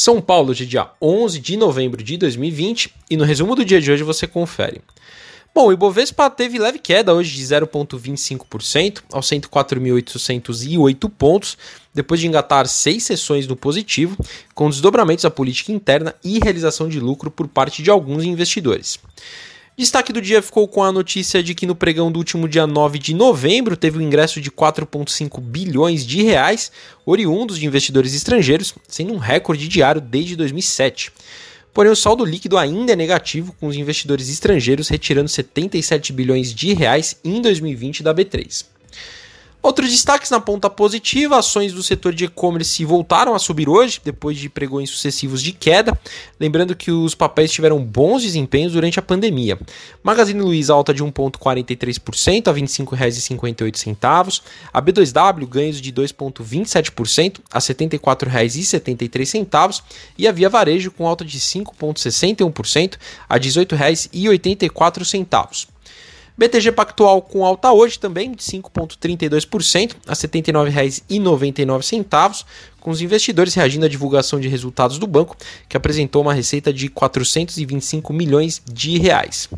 São Paulo de dia 11 de novembro de 2020 e no resumo do dia de hoje você confere. Bom, o Ibovespa teve leve queda hoje de 0,25% aos 104.808 pontos, depois de engatar seis sessões no positivo, com desdobramentos da política interna e realização de lucro por parte de alguns investidores. Destaque do dia ficou com a notícia de que no pregão do último dia 9 de novembro teve um ingresso de 4,5 bilhões de reais, oriundos de investidores estrangeiros, sendo um recorde diário desde 2007. Porém, o saldo líquido ainda é negativo, com os investidores estrangeiros retirando 77 bilhões de reais em 2020 da B3. Outros destaques na ponta positiva: ações do setor de e-commerce voltaram a subir hoje, depois de pregões sucessivos de queda. Lembrando que os papéis tiveram bons desempenhos durante a pandemia. Magazine Luiza alta de 1,43% a R$ 25,58. A B2W ganhos de 2,27% a R$ 74,73. E a Via Varejo com alta de 5,61% a R$ 18,84. BTG Pactual com alta hoje também de 5,32% a R$ 79,99, com os investidores reagindo à divulgação de resultados do banco, que apresentou uma receita de 425 milhões de reais.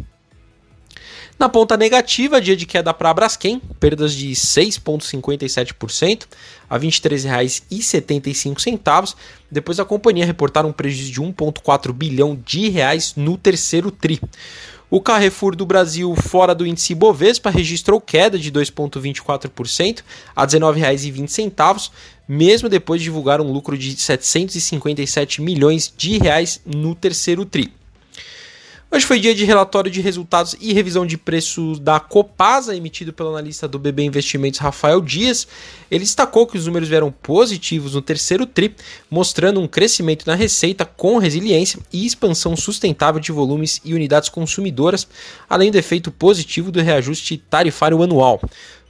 Na ponta negativa, dia de queda para a Braskem, perdas de 6,57% a R$ 23,75, depois a companhia reportar um prejuízo de 1,4 bilhão de reais no terceiro tri. O Carrefour do Brasil, fora do índice Bovespa, registrou queda de 2,24% a R$ 19,20, mesmo depois de divulgar um lucro de 757 milhões de reais no terceiro tri. Hoje foi dia de relatório de resultados e revisão de preços da Copasa, emitido pelo analista do BB Investimentos Rafael Dias. Ele destacou que os números vieram positivos no terceiro TRI, mostrando um crescimento na receita com resiliência e expansão sustentável de volumes e unidades consumidoras, além do efeito positivo do reajuste tarifário anual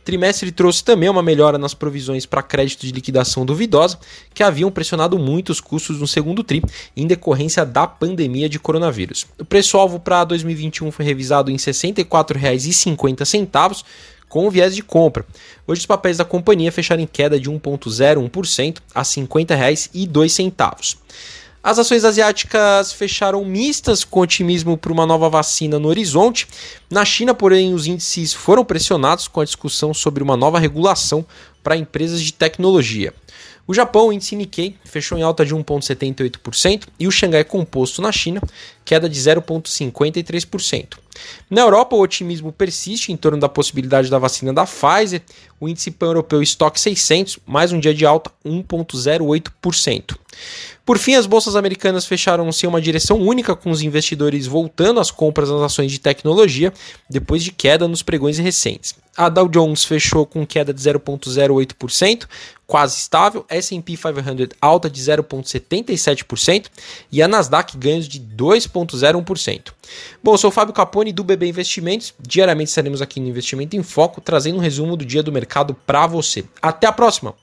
trimestre trouxe também uma melhora nas provisões para crédito de liquidação duvidosa, que haviam pressionado muito os custos no segundo tri, em decorrência da pandemia de coronavírus. O preço-alvo para 2021 foi revisado em R$ 64,50, com viés de compra. Hoje os papéis da companhia fecharam em queda de 1,01% a R$ 50,02. As ações asiáticas fecharam mistas com otimismo para uma nova vacina no horizonte. Na China, porém, os índices foram pressionados com a discussão sobre uma nova regulação para empresas de tecnologia. O Japão, o índice Nikkei, fechou em alta de 1,78% e o Xangai Composto na China, queda de 0,53%. Na Europa, o otimismo persiste em torno da possibilidade da vacina da Pfizer. O índice pan-europeu Stock 600, mais um dia de alta, 1,08%. Por fim, as bolsas americanas fecharam-se em uma direção única, com os investidores voltando às compras nas ações de tecnologia, depois de queda nos pregões recentes. A Dow Jones fechou com queda de 0,08%, quase estável, S&P 500 alta de 0,77% e a Nasdaq ganhos de 2,01%. Bom, eu sou o Fábio Capone do BB Investimentos. Diariamente estaremos aqui no Investimento em Foco, trazendo um resumo do dia do mercado para você. Até a próxima!